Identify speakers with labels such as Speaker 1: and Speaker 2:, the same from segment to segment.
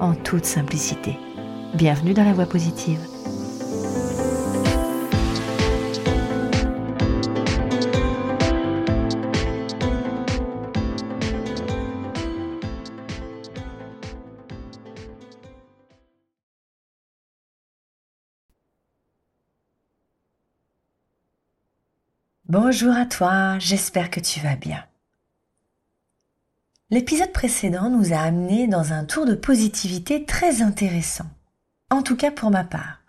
Speaker 1: en toute simplicité. Bienvenue dans la voie positive. Bonjour à toi, j'espère que tu vas bien. L'épisode précédent nous a amené dans un tour de positivité très intéressant, en tout cas pour ma part.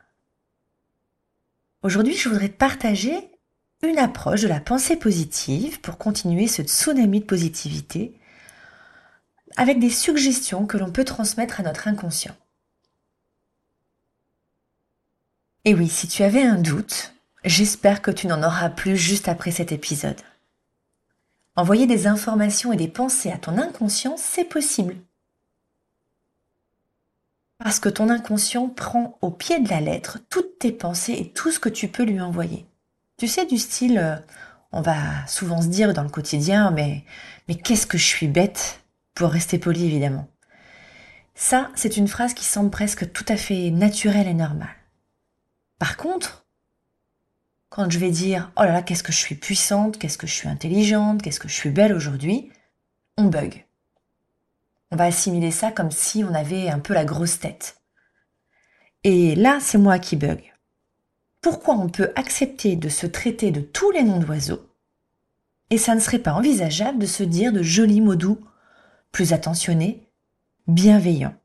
Speaker 1: Aujourd'hui, je voudrais partager une approche de la pensée positive pour continuer ce tsunami de positivité avec des suggestions que l'on peut transmettre à notre inconscient. Et oui, si tu avais un doute, J'espère que tu n'en auras plus juste après cet épisode. Envoyer des informations et des pensées à ton inconscient, c'est possible. Parce que ton inconscient prend au pied de la lettre toutes tes pensées et tout ce que tu peux lui envoyer. Tu sais, du style, euh, on va souvent se dire dans le quotidien, mais, mais qu'est-ce que je suis bête, pour rester poli évidemment. Ça, c'est une phrase qui semble presque tout à fait naturelle et normale. Par contre, quand je vais dire oh là là, qu'est-ce que je suis puissante, qu'est-ce que je suis intelligente, qu'est-ce que je suis belle aujourd'hui, on bug. On va assimiler ça comme si on avait un peu la grosse tête. Et là, c'est moi qui bug. Pourquoi on peut accepter de se traiter de tous les noms d'oiseaux et ça ne serait pas envisageable de se dire de jolis mots doux, plus attentionnés, bienveillants?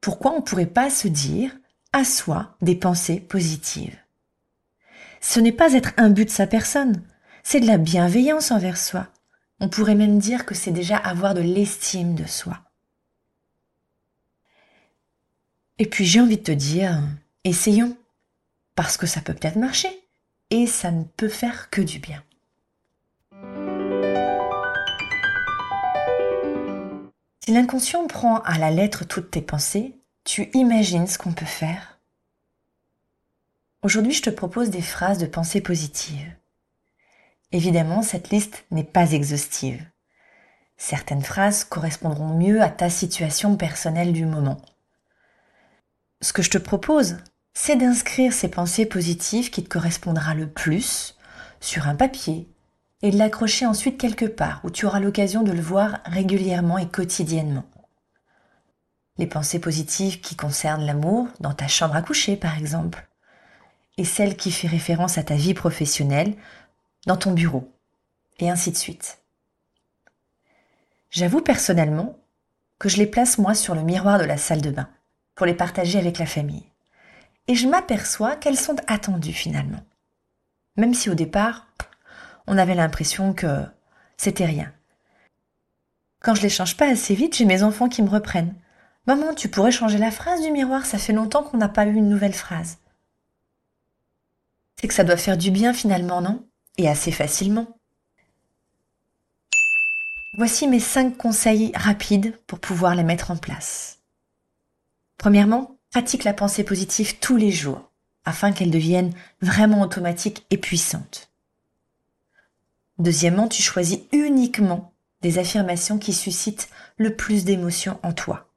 Speaker 1: Pourquoi on ne pourrait pas se dire à soi des pensées positives? Ce n'est pas être un but de sa personne, c'est de la bienveillance envers soi. On pourrait même dire que c'est déjà avoir de l'estime de soi. Et puis j'ai envie de te dire, essayons, parce que ça peut peut-être marcher, et ça ne peut faire que du bien. Si l'inconscient prend à la lettre toutes tes pensées, tu imagines ce qu'on peut faire Aujourd'hui, je te propose des phrases de pensée positive. Évidemment, cette liste n'est pas exhaustive. Certaines phrases correspondront mieux à ta situation personnelle du moment. Ce que je te propose, c'est d'inscrire ces pensées positives qui te correspondra le plus sur un papier et de l'accrocher ensuite quelque part où tu auras l'occasion de le voir régulièrement et quotidiennement. Les pensées positives qui concernent l'amour dans ta chambre à coucher par exemple et celle qui fait référence à ta vie professionnelle dans ton bureau, et ainsi de suite. J'avoue personnellement que je les place moi sur le miroir de la salle de bain pour les partager avec la famille. Et je m'aperçois qu'elles sont attendues finalement. Même si au départ, on avait l'impression que c'était rien. Quand je les change pas assez vite, j'ai mes enfants qui me reprennent. Maman, tu pourrais changer la phrase du miroir, ça fait longtemps qu'on n'a pas eu une nouvelle phrase c'est que ça doit faire du bien finalement, non? Et assez facilement. Voici mes cinq conseils rapides pour pouvoir les mettre en place. Premièrement, pratique la pensée positive tous les jours afin qu'elle devienne vraiment automatique et puissante. Deuxièmement, tu choisis uniquement des affirmations qui suscitent le plus d'émotions en toi.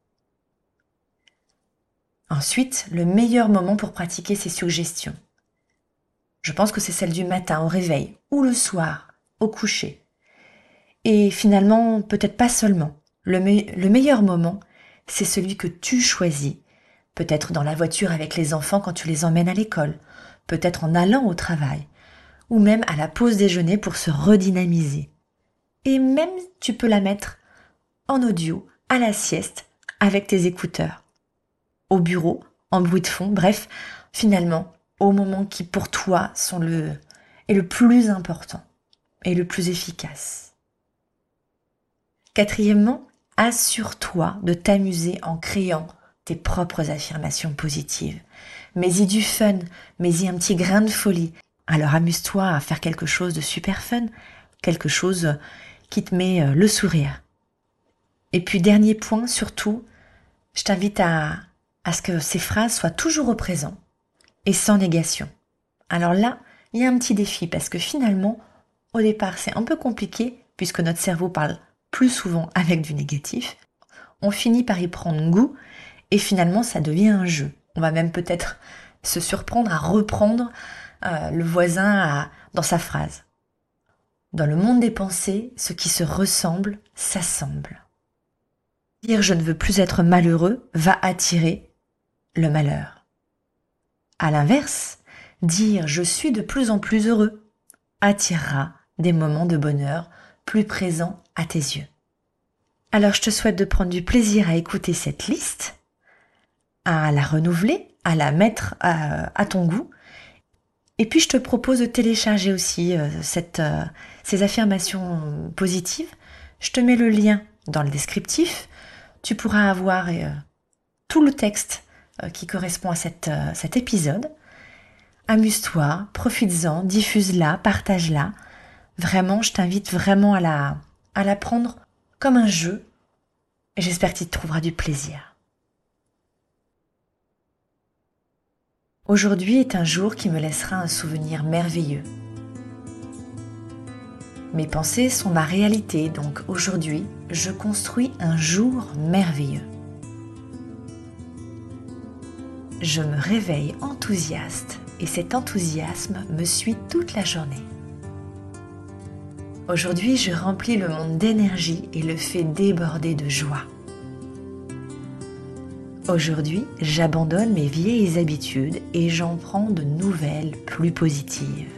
Speaker 1: Ensuite, le meilleur moment pour pratiquer ces suggestions. Je pense que c'est celle du matin au réveil ou le soir au coucher. Et finalement, peut-être pas seulement. Le, le meilleur moment, c'est celui que tu choisis. Peut-être dans la voiture avec les enfants quand tu les emmènes à l'école, peut-être en allant au travail, ou même à la pause déjeuner pour se redynamiser. Et même tu peux la mettre en audio, à la sieste, avec tes écouteurs, au bureau, en bruit de fond, bref, finalement, aux moments qui pour toi sont le, est le plus important et le plus efficace. Quatrièmement, assure-toi de t'amuser en créant tes propres affirmations positives. Mets-y du fun, mets-y un petit grain de folie. Alors amuse-toi à faire quelque chose de super fun, quelque chose qui te met euh, le sourire. Et puis dernier point, surtout, je t'invite à, à ce que ces phrases soient toujours au présent et sans négation. Alors là, il y a un petit défi parce que finalement, au départ, c'est un peu compliqué puisque notre cerveau parle plus souvent avec du négatif. On finit par y prendre goût et finalement, ça devient un jeu. On va même peut-être se surprendre à reprendre euh, le voisin dans sa phrase. Dans le monde des pensées, ce qui se ressemble s'assemble. Dire je ne veux plus être malheureux va attirer le malheur. À l'inverse, dire je suis de plus en plus heureux attirera des moments de bonheur plus présents à tes yeux. Alors je te souhaite de prendre du plaisir à écouter cette liste, à la renouveler, à la mettre à, ton goût. Et puis je te propose de télécharger aussi euh, euh, ces affirmations positives. Je te mets le lien dans le descriptif. Tu pourras avoir euh, tout le texte qui correspond à cette, cet épisode. Amuse-toi, profites-en, diffuse-la, partage-la. Vraiment, je t'invite vraiment à la, prendre comme un jeu. Et j'espère qu'il te trouvera du plaisir. Aujourd'hui est un jour qui me laissera un souvenir merveilleux. Mes pensées sont ma réalité, donc aujourd'hui, je construis un jour merveilleux. Je me réveille enthousiaste et cet enthousiasme me suit toute la journée. Aujourd'hui, je remplis le monde d'énergie et le fais déborder de joie. Aujourd'hui, j'abandonne mes vieilles habitudes et j'en prends de nouvelles plus positives.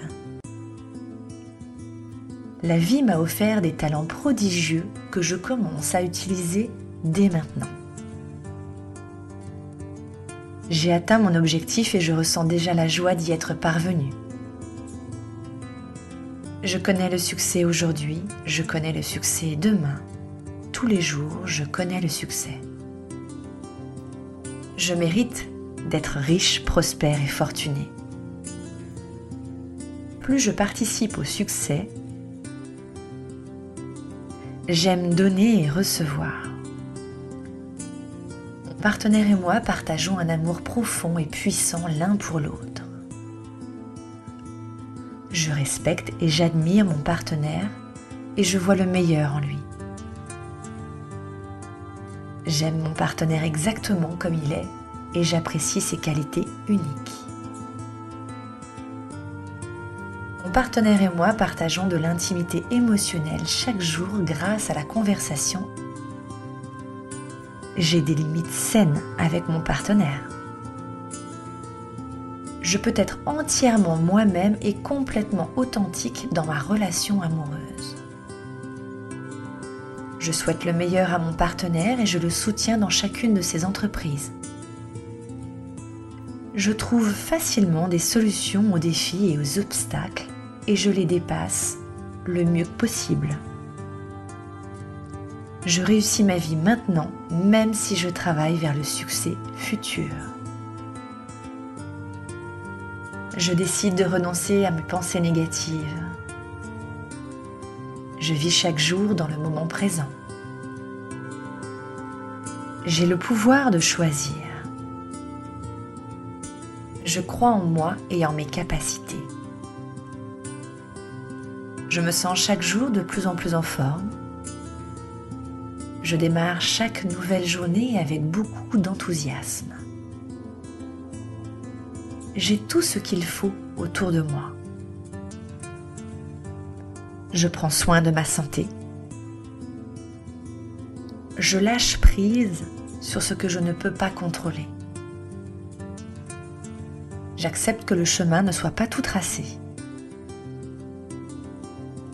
Speaker 1: La vie m'a offert des talents prodigieux que je commence à utiliser dès maintenant. J'ai atteint mon objectif et je ressens déjà la joie d'y être parvenu. Je connais le succès aujourd'hui, je connais le succès demain. Tous les jours, je connais le succès. Je mérite d'être riche, prospère et fortuné. Plus je participe au succès, j'aime donner et recevoir. Partenaire et moi partageons un amour profond et puissant l'un pour l'autre. Je respecte et j'admire mon partenaire et je vois le meilleur en lui. J'aime mon partenaire exactement comme il est et j'apprécie ses qualités uniques. Mon partenaire et moi partageons de l'intimité émotionnelle chaque jour grâce à la conversation. J'ai des limites saines avec mon partenaire je peux être entièrement moi-même et complètement authentique dans ma relation amoureuse. Je souhaite le meilleur à mon partenaire et je le soutiens dans chacune de ses entreprises. Je trouve facilement des solutions aux défis et aux obstacles et je les dépasse le mieux possible. Je réussis ma vie maintenant même si je travaille vers le succès futur je décide de renoncer à mes pensées négatives. Je vis chaque jour dans le moment présent. J'ai le pouvoir de choisir. Je crois en moi et en mes capacités. Je me sens chaque jour de plus en plus en forme. Je démarre chaque nouvelle journée avec beaucoup d'enthousiasme j'ai tout ce qu'il faut autour de moi. Je prends soin de ma santé. Je lâche prise sur ce que je ne peux pas contrôler. J'accepte que le chemin ne soit pas tout tracé.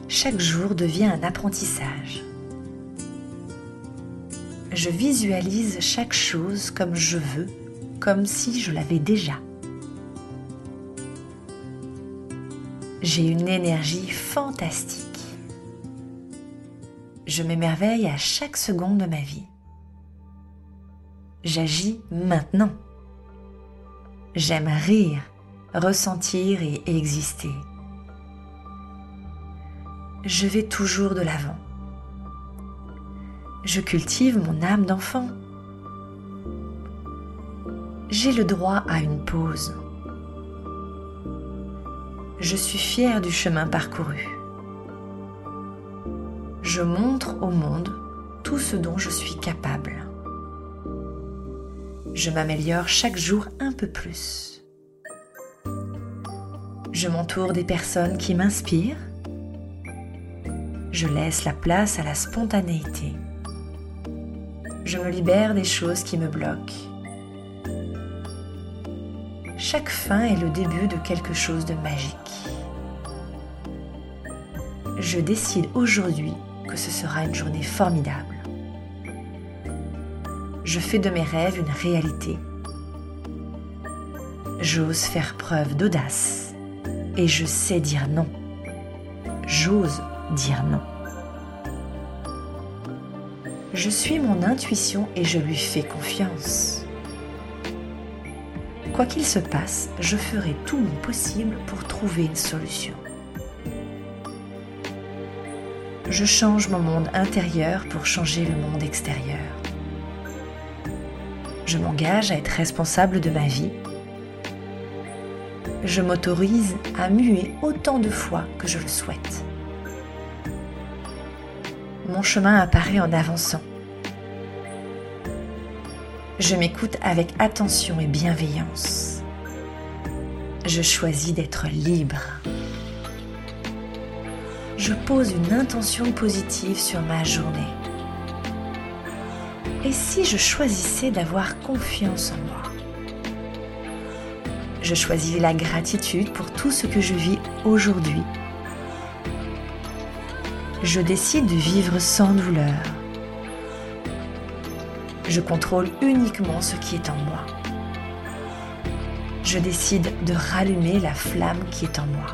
Speaker 1: Chaque jour devient un apprentissage. Je visualise chaque chose comme je veux, comme si je l'avais déjà. J'ai une énergie fantastique. Je m'émerveille à chaque seconde de ma vie. j'agis maintenant. J'aime rire, ressentir et exister. Je vais toujours de l'avant. Je cultive mon âme d'enfant. J'ai le droit à une pause. Je suis fière du chemin parcouru. Je montre au monde tout ce dont je suis capable. Je m'améliore chaque jour un peu plus. Je m'entoure des personnes qui m'inspirent. Je laisse la place à la spontanéité. Je me libère des choses qui me bloquent. Chaque fin est le début de quelque chose de magique. Je décide aujourd'hui que ce sera une journée formidable. Je fais de mes rêves une réalité. J'ose faire preuve d'audace et je sais dire non. J'ose dire non. Je suis mon intuition et je lui fais confiance. Quoi qu'il se passe, je ferai tout mon possible pour trouver une solution. Je change mon monde intérieur pour changer le monde extérieur. Je m'engage à être responsable de ma vie. Je m'autorise à muer autant de fois que je le souhaite. Mon chemin apparaît en avançant. Je m'écoute avec attention et bienveillance. Je choisis d'être libre. Je pose une intention positive sur ma journée. Et si je choisissais d'avoir confiance en moi? Je choisis la gratitude pour tout ce que je vis aujourd'hui. Je décide de vivre sans douleur je contrôle uniquement ce qui est en moi. Je décide de rallumer la flamme qui est en moi.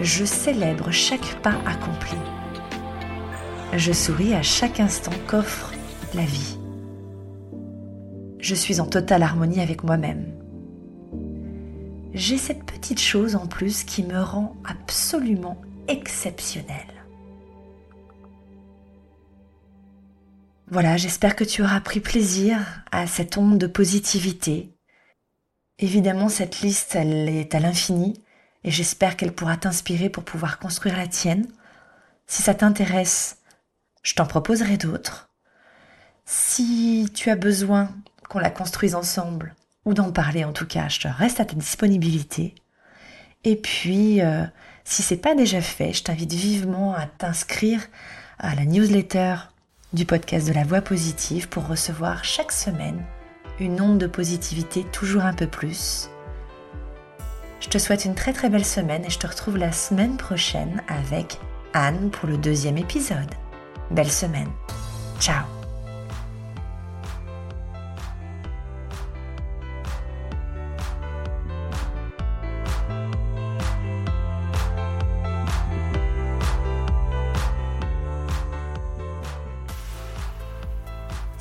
Speaker 1: Je célèbre chaque pas accompli. Je souris à chaque instant qu'offre la vie. Je suis en totale harmonie avec moi-même. J'ai cette petite chose en plus qui me rend absolument exceptionnelle. Voilà, j'espère que tu auras pris plaisir à cette onde de positivité. Évidemment, cette liste, elle est à l'infini et j'espère qu'elle pourra t'inspirer pour pouvoir construire la tienne. Si ça t'intéresse, je t'en proposerai d'autres. Si tu as besoin qu'on la construise ensemble, ou d'en parler en tout cas, je te reste à ta disponibilité. Et puis, euh, si c'est pas déjà fait, je t'invite vivement à t'inscrire à la newsletter du podcast de la voix positive pour recevoir chaque semaine une onde de positivité toujours un peu plus. Je te souhaite une très très belle semaine et je te retrouve la semaine prochaine avec Anne pour le deuxième épisode. Belle semaine. Ciao